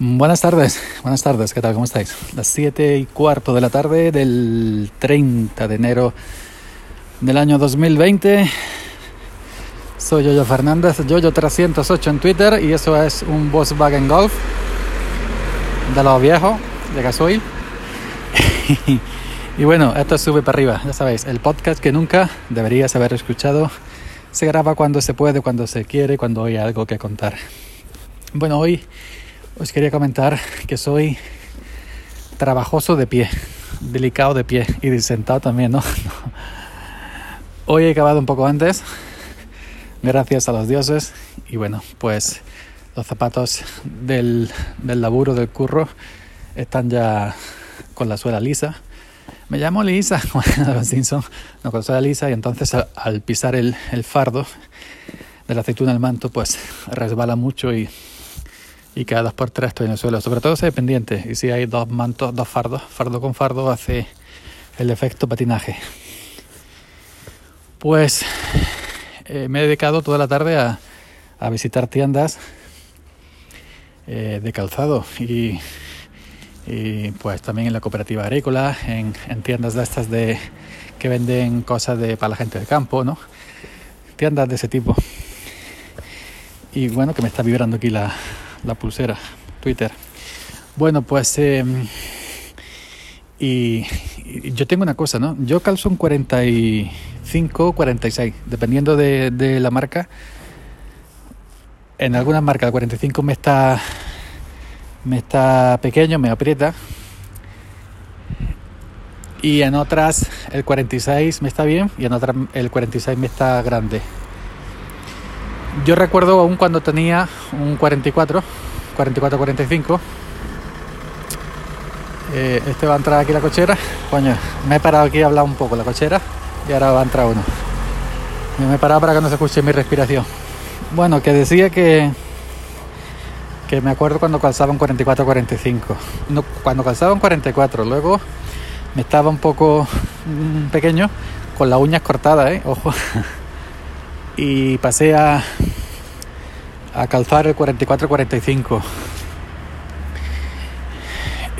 Buenas tardes, buenas tardes, ¿qué tal? ¿Cómo estáis? Las 7 y cuarto de la tarde del 30 de enero del año 2020. Soy Yoyo Fernández, Yoyo308 en Twitter y eso es un Volkswagen Golf de los viejos, de gasoil. y bueno, esto sube para arriba, ya sabéis, el podcast que nunca deberías haber escuchado se graba cuando se puede, cuando se quiere, cuando hay algo que contar. Bueno, hoy os quería comentar que soy trabajoso de pie, delicado de pie y sentado también, ¿no? Hoy he acabado un poco antes, gracias a los dioses, y bueno, pues los zapatos del, laburo, del curro, están ya con la suela lisa. Me llamo Lisa, los Simpson, no con suela lisa, y entonces al, al pisar el, fardo de la aceituna del manto, pues resbala mucho y y cada dos por tres estoy en el suelo. Sobre todo si hay y si hay dos mantos, dos fardos, fardo con fardo hace el efecto patinaje. Pues eh, me he dedicado toda la tarde a, a visitar tiendas eh, de calzado y, y, pues también en la cooperativa agrícola, en, en, tiendas de estas de que venden cosas de, para la gente del campo, ¿no? Tiendas de ese tipo. Y bueno, que me está vibrando aquí la, la pulsera, Twitter. Bueno, pues eh, y, y, yo tengo una cosa, ¿no? Yo calzo un 45, 46, dependiendo de, de la marca. En algunas marcas el 45 me está me está pequeño, me aprieta. Y en otras el 46 me está bien y en otras el 46 me está grande. Yo recuerdo aún cuando tenía un 44, 44-45. Eh, este va a entrar aquí la cochera. Coño, me he parado aquí a hablar un poco la cochera y ahora va a entrar uno. Me he parado para que no se escuche mi respiración. Bueno, que decía que que me acuerdo cuando calzaba un 44-45. No, cuando calzaba un 44, luego me estaba un poco mmm, pequeño con las uñas cortadas, ¿eh? Ojo y pasé a, calzar el 44-45.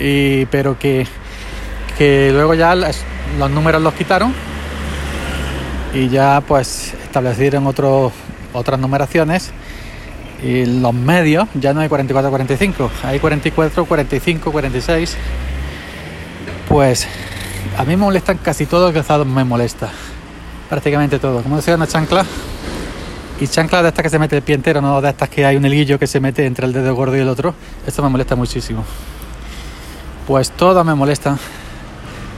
Y, pero que, que luego ya los números los quitaron y ya pues establecieron otro, otras numeraciones y los medios ya no hay 44-45, hay 44, 45, 46. Pues a mí me molestan casi todos los calzados, me molesta prácticamente todo. Como decía una chancla, y chancla de estas que se mete el pie entero, no de estas que hay un hilillo que se mete entre el dedo gordo y el otro. Esto me molesta muchísimo. Pues todo me molesta.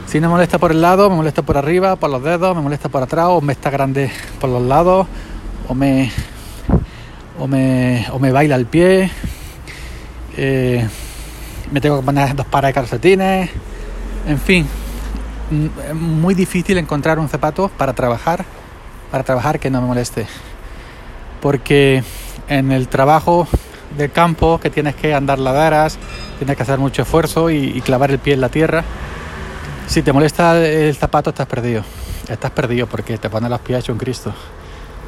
Si me molesta por el lado, me molesta por arriba, por los dedos, me molesta por atrás, o me está grande por los lados, o me. o me. o me baila el pie. Eh, me tengo que poner dos pares de calcetines. En fin. Es muy difícil encontrar un zapato para trabajar. Para trabajar que no me moleste porque en el trabajo del campo que tienes que andar laderas, tienes que hacer mucho esfuerzo y, clavar el pie en la tierra. Si te molesta el zapato estás perdido, estás perdido porque te pone los pies hecho un Cristo.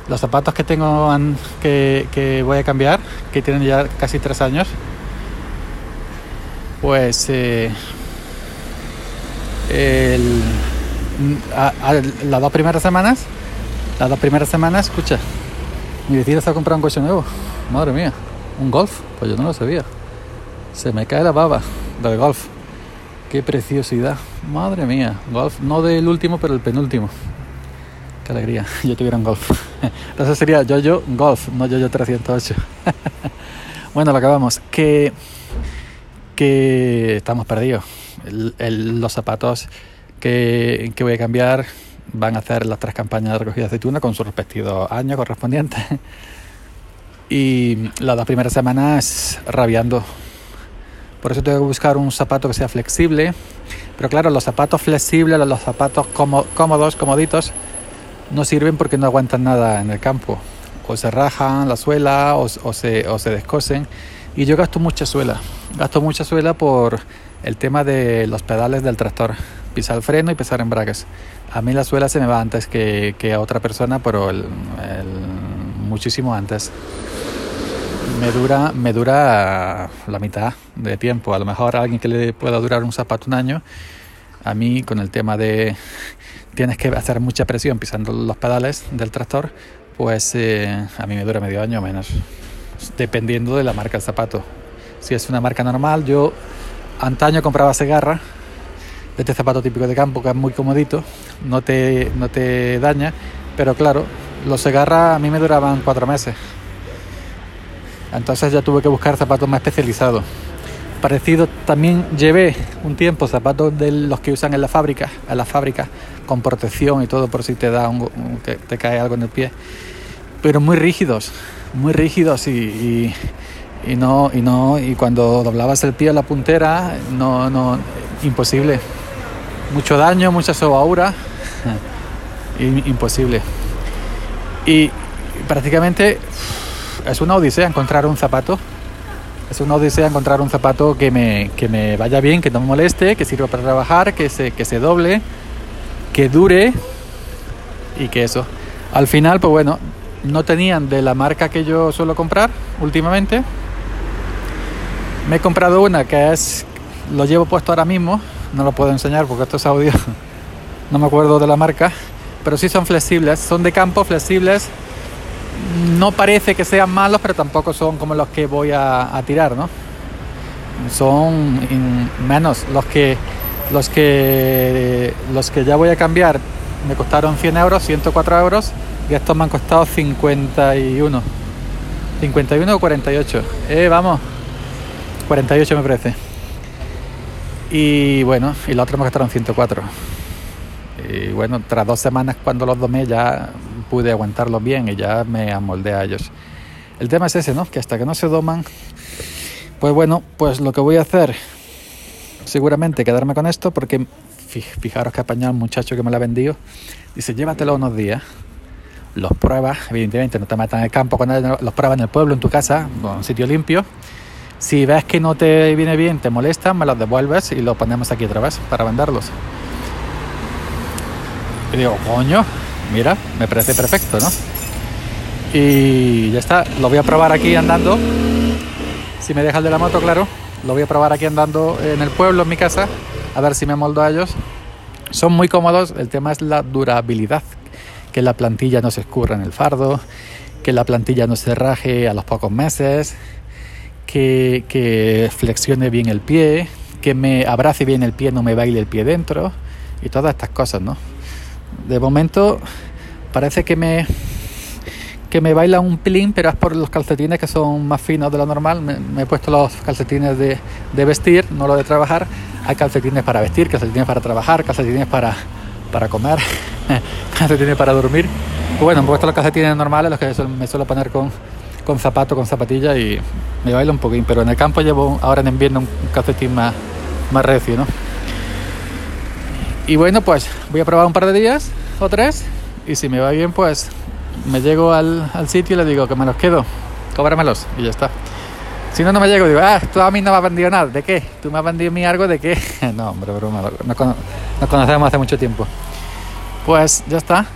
Los zapatos que tengo que, que, voy a cambiar, que tienen ya casi tres años, pues eh, las dos primeras semanas, las dos primeras semanas, escucha, mi vecina se ha comprado un coche nuevo. Madre mía, un golf. Pues yo no lo sabía. Se me cae la baba del golf. Qué preciosidad. Madre mía, golf. No del último, pero el penúltimo. Qué alegría. Yo tuviera un golf. Entonces sería yo yo golf, no yo yo 308. bueno, lo acabamos. Que, que estamos perdidos. Los zapatos que, que voy a cambiar van a hacer las tres campañas de recogida de aceituna con su respectivo año correspondiente. Y las dos primeras semanas rabiando. Por eso tengo que buscar un zapato que sea flexible. Pero claro, los zapatos flexibles, los zapatos cómodos, comoditos, no sirven porque no aguantan nada en el campo. O se rajan la suela o, se, o se descosen. Y yo gasto mucha suela. Gasto mucha suela por el tema de los pedales del tractor. Pisar el freno y pisar embragues. A mí la suela se me va antes que, que a otra persona, pero el, el, muchísimo antes. me dura, me dura la mitad de tiempo. A lo mejor a alguien que le pueda durar un zapato un año, a mí con el tema de tienes que hacer mucha presión pisando los pedales del tractor, pues eh, a mí me dura medio año menos, dependiendo de la marca del zapato. Si es una marca normal, yo antaño compraba Segarra, de este zapato típico de campo que es muy comodito, no te, no te daña, pero claro, los Segarra a mí me duraban cuatro meses. Entonces ya tuve que buscar zapatos más especializados. Parecido también llevé un tiempo zapatos de los que usan en la fábrica, en la fábrica con protección y todo por si te da un, que te cae algo en el pie, pero muy rígidos, muy rígidos y, no y no y cuando doblabas el pie a la puntera no no imposible, mucho daño, mucha sobaura, imposible y prácticamente es una odisea encontrar un zapato. Es una odisea encontrar un zapato que me, que me vaya bien, que no me moleste, que sirva para trabajar, que se, que se doble, que dure y que eso. Al final, pues bueno, no tenían de la marca que yo suelo comprar últimamente. Me he comprado una que es, lo llevo puesto ahora mismo, no lo puedo enseñar porque esto es audio, no me acuerdo de la marca, pero sí son flexibles, son de campo, flexibles, no parece que sean malos, pero tampoco son como los que voy a, tirar, ¿no? Son menos los que los que los que ya voy a cambiar me costaron 100 euros, 104 euros y estos me han costado 51. 51 o 48. Eh, vamos. 48 me parece. Y bueno, y los otros me costaron 104. Y bueno, tras dos semanas cuando los domé ya pude aguantarlos bien y ya me amoldé a ellos. El tema es ese, ¿no? Que hasta que no se doman, pues bueno, pues lo que voy a hacer, seguramente quedarme con esto, porque fijaros que apañado un muchacho que me lo ha vendido. Dice, llévatelo unos días, los pruebas, evidentemente no te metas en el campo con los pruebas en el pueblo, en tu casa, en un sitio limpio. Si ves que no te viene bien, te molesta, me los devuelves y los ponemos aquí otra vez para venderlos. Y digo, coño, Mira, me parece perfecto, ¿no? Y ya está, lo voy a probar aquí andando. Si me deja el de la moto, claro. Lo voy a probar aquí andando en el pueblo, en mi casa, a ver si me moldo a ellos. Son muy cómodos, el tema es la durabilidad, que la plantilla no se escurra en el fardo, que la plantilla no se raje a los pocos meses, que, que flexione bien el pie, que me abrace bien el pie, no me baile el pie dentro y todas estas cosas, ¿no? De momento parece que me que me baila un pelín, pero es por los calcetines que son más finos de lo normal. Me, he puesto los calcetines de, de, vestir, no los de trabajar. Hay calcetines para vestir, calcetines para trabajar, calcetines para, para comer, calcetines para dormir. Bueno, me he puesto los calcetines normales, los que me suelo poner con, con zapato, con zapatilla y me baila un poquín. Pero en el campo llevo ahora en invierno un calcetín más, más recio, ¿no? Y bueno, pues voy a probar un par de días o tres y si me va bien, pues me llego al, sitio y le digo que me los quedo, cóbramelos y ya está. Si no, no me llego, digo, ah, tú a mí no me has vendido nada, ¿de qué? ¿Tú me has vendido a mí algo de qué? no, hombre, broma, nos, nos conocemos hace mucho tiempo. Pues ya está,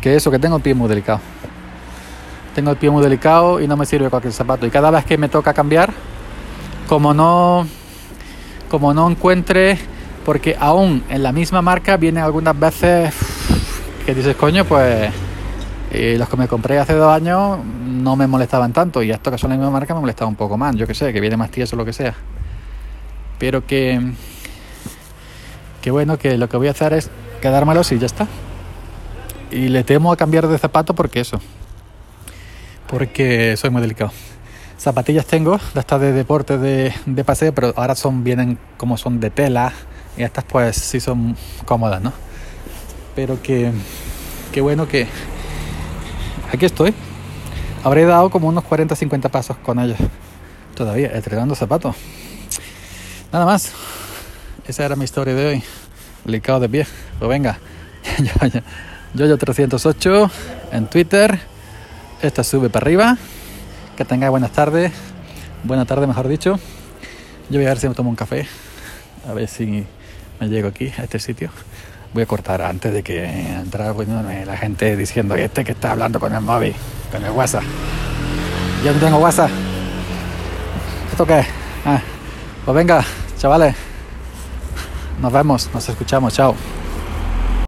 que eso, que tengo el pie muy delicado. Tengo el pie muy delicado y no me sirve cualquier zapato. Y cada vez que me toca cambiar, como no, como no encuentre porque aún en la misma marca vienen algunas veces que dices, coño, pues eh, los que me compré hace dos años no me molestaban tanto y estos que son la misma marca me molestaba un poco más, yo que sé, que viene más tieso o lo que sea. Pero que, bueno, que lo que voy a hacer es quedármelos y ya está. Y le temo a cambiar de zapato porque eso, porque soy muy delicado. Zapatillas tengo, de estas de deporte de, de paseo, pero ahora son vienen como son de tela y estas pues sí son cómodas, ¿no? Pero que, qué bueno que aquí estoy. Habré dado como unos 40-50 pasos con ellos. Todavía, estrenando zapatos. Nada más. Esa era mi historia de hoy. Delicado de pie. Pues venga. yo, yo 308 en Twitter. Esta sube para arriba. Que tenga buenas tardes. Buena tarde, mejor dicho. Yo voy a ver si me tomo un café. A ver si me llego aquí, a este sitio. Voy a cortar antes de que entrara la gente diciendo, este que está hablando con el móvil, con el WhatsApp. Yo no tengo WhatsApp. ¿esto qué? Ah, pues venga, chavales. Nos vemos, nos escuchamos, chao.